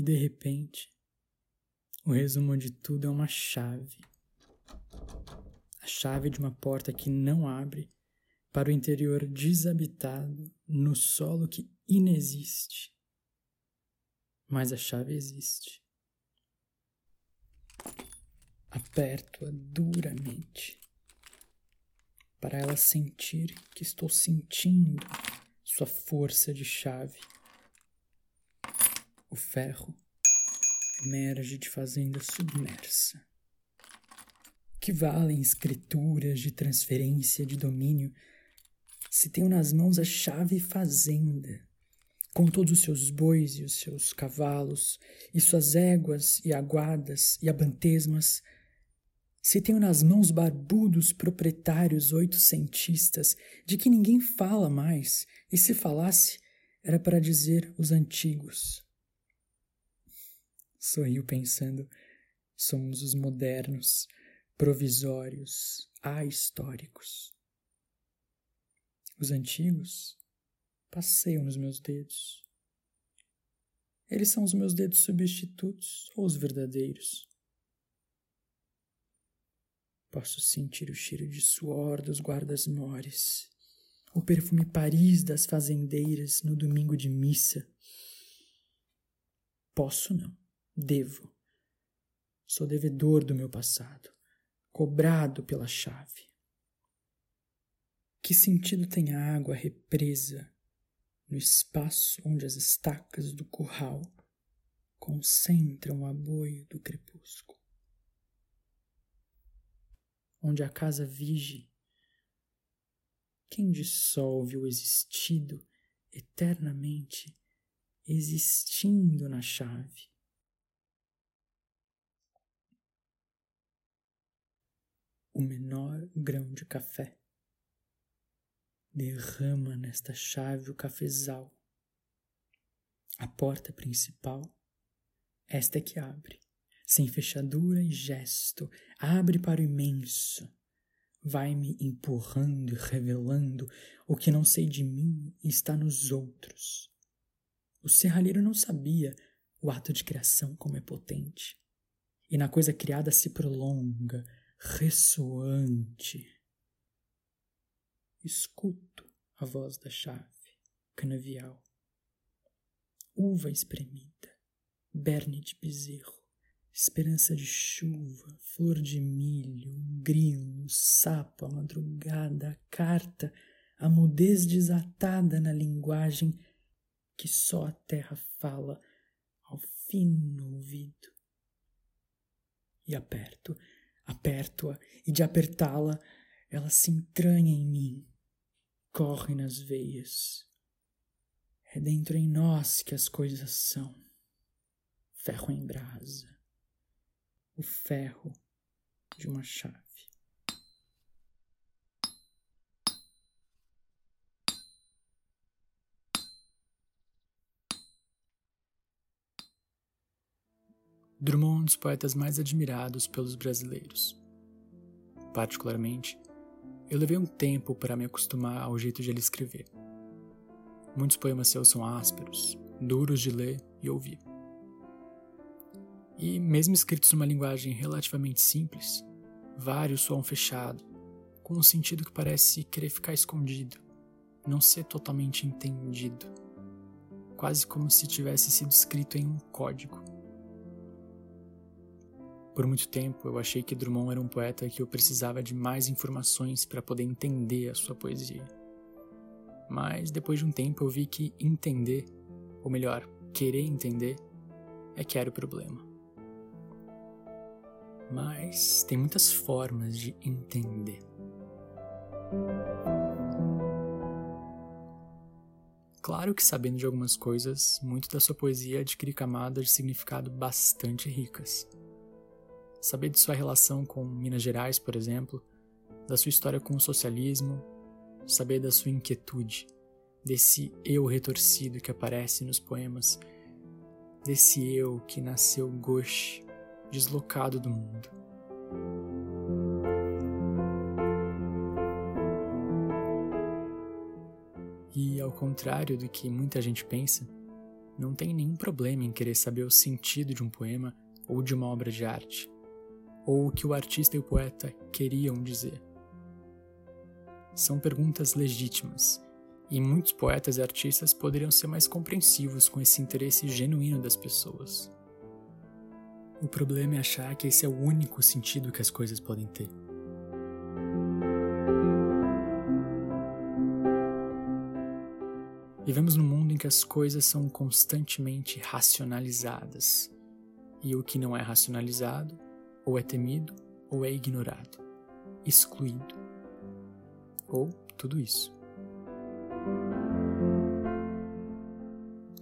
E de repente, o resumo de tudo é uma chave. A chave de uma porta que não abre para o interior desabitado no solo que inexiste. Mas a chave existe. Aperto-a duramente para ela sentir que estou sentindo sua força de chave. O ferro emerge de fazenda submersa. Que valem escrituras de transferência de domínio se tenho nas mãos a chave fazenda, com todos os seus bois e os seus cavalos, e suas éguas e aguadas e abantesmas, se tenho nas mãos barbudos proprietários oitocentistas, de que ninguém fala mais, e se falasse, era para dizer os antigos. Sorriu pensando, somos os modernos, provisórios, ahistóricos. Os antigos passeiam nos meus dedos. Eles são os meus dedos substitutos ou os verdadeiros. Posso sentir o cheiro de suor dos guardas-mores, o perfume Paris das fazendeiras no domingo de missa. Posso não, devo. Sou devedor do meu passado, cobrado pela chave. Que sentido tem a água represa no espaço onde as estacas do curral concentram o aboio do crepúsculo? onde a casa vige. Quem dissolve o existido eternamente, existindo na chave? O menor grão de café derrama nesta chave o cafezal. A porta principal, esta é que abre sem fechadura e gesto, abre para o imenso. Vai-me empurrando e revelando o que não sei de mim está nos outros. O serralheiro não sabia o ato de criação como é potente. E na coisa criada se prolonga, ressoante. Escuto a voz da chave, canavial. Uva espremida, berne de bezerro esperança de chuva, flor de milho, grilo, sapo, a madrugada, a carta, a mudez desatada na linguagem que só a terra fala ao fino ouvido. E aperto, aperto-a, e de apertá-la, ela se entranha em mim, corre nas veias. É dentro em nós que as coisas são. Ferro em brasa o ferro de uma chave. Drummond um dos poetas mais admirados pelos brasileiros. Particularmente, eu levei um tempo para me acostumar ao jeito de ele escrever. Muitos poemas seus são ásperos, duros de ler e ouvir. E, mesmo escritos numa linguagem relativamente simples, vários soam fechado, com um sentido que parece querer ficar escondido, não ser totalmente entendido, quase como se tivesse sido escrito em um código. Por muito tempo eu achei que Drummond era um poeta que eu precisava de mais informações para poder entender a sua poesia. Mas depois de um tempo eu vi que entender, ou melhor, querer entender, é que era o problema. Mas tem muitas formas de entender. Claro que sabendo de algumas coisas, muito da sua poesia adquire camadas de significado bastante ricas. Saber de sua relação com Minas Gerais, por exemplo, da sua história com o socialismo, saber da sua inquietude, desse eu retorcido que aparece nos poemas, desse eu que nasceu gauche deslocado do mundo. E ao contrário do que muita gente pensa, não tem nenhum problema em querer saber o sentido de um poema ou de uma obra de arte, ou o que o artista e o poeta queriam dizer. São perguntas legítimas, e muitos poetas e artistas poderiam ser mais compreensivos com esse interesse genuíno das pessoas. O problema é achar que esse é o único sentido que as coisas podem ter. Vivemos num mundo em que as coisas são constantemente racionalizadas, e o que não é racionalizado ou é temido ou é ignorado, excluído, ou tudo isso.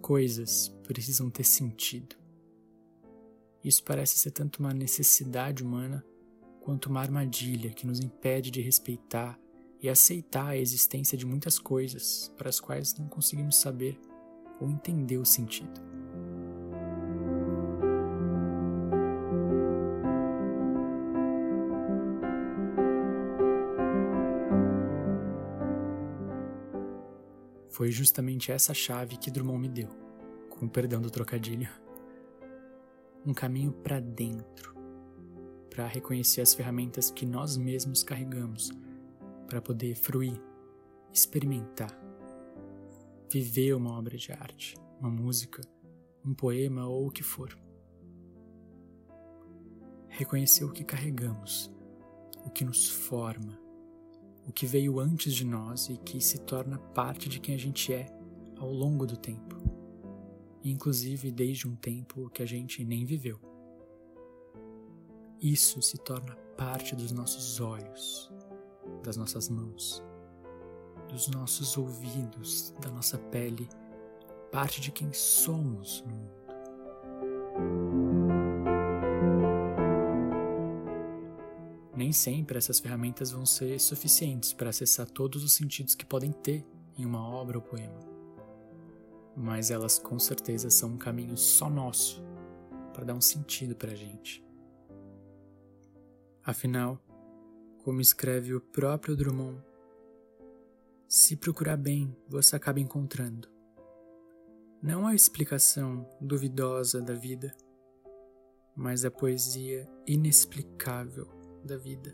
Coisas precisam ter sentido. Isso parece ser tanto uma necessidade humana quanto uma armadilha que nos impede de respeitar e aceitar a existência de muitas coisas para as quais não conseguimos saber ou entender o sentido. Foi justamente essa chave que Drummond me deu, com o perdão do trocadilho. Um caminho para dentro, para reconhecer as ferramentas que nós mesmos carregamos, para poder fruir, experimentar, viver uma obra de arte, uma música, um poema ou o que for. Reconhecer o que carregamos, o que nos forma, o que veio antes de nós e que se torna parte de quem a gente é ao longo do tempo, inclusive desde um tempo que a gente nem viveu. Isso se torna parte dos nossos olhos, das nossas mãos, dos nossos ouvidos, da nossa pele, parte de quem somos no mundo. Nem sempre essas ferramentas vão ser suficientes para acessar todos os sentidos que podem ter em uma obra ou poema. Mas elas com certeza são um caminho só nosso para dar um sentido para a gente. Afinal, como escreve o próprio Drummond, se procurar bem, você acaba encontrando. Não a explicação duvidosa da vida, mas a poesia inexplicável da vida.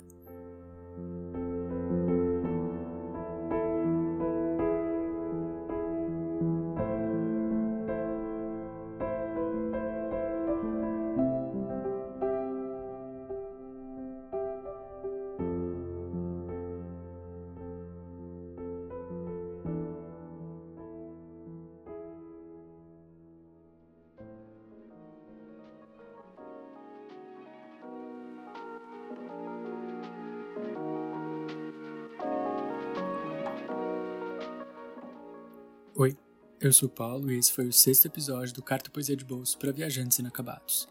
Oi, eu sou o Paulo e esse foi o sexto episódio do Carta Poesia de Bolso para Viajantes Inacabados,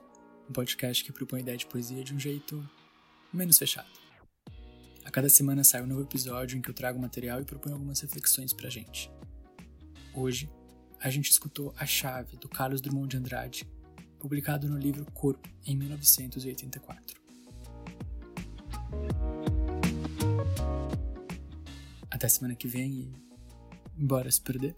um podcast que propõe ideia de poesia de um jeito menos fechado. A cada semana sai um novo episódio em que eu trago material e proponho algumas reflexões pra gente. Hoje, a gente escutou A Chave, do Carlos Drummond de Andrade, publicado no livro Corpo, em 1984. Até semana que vem e bora se perder.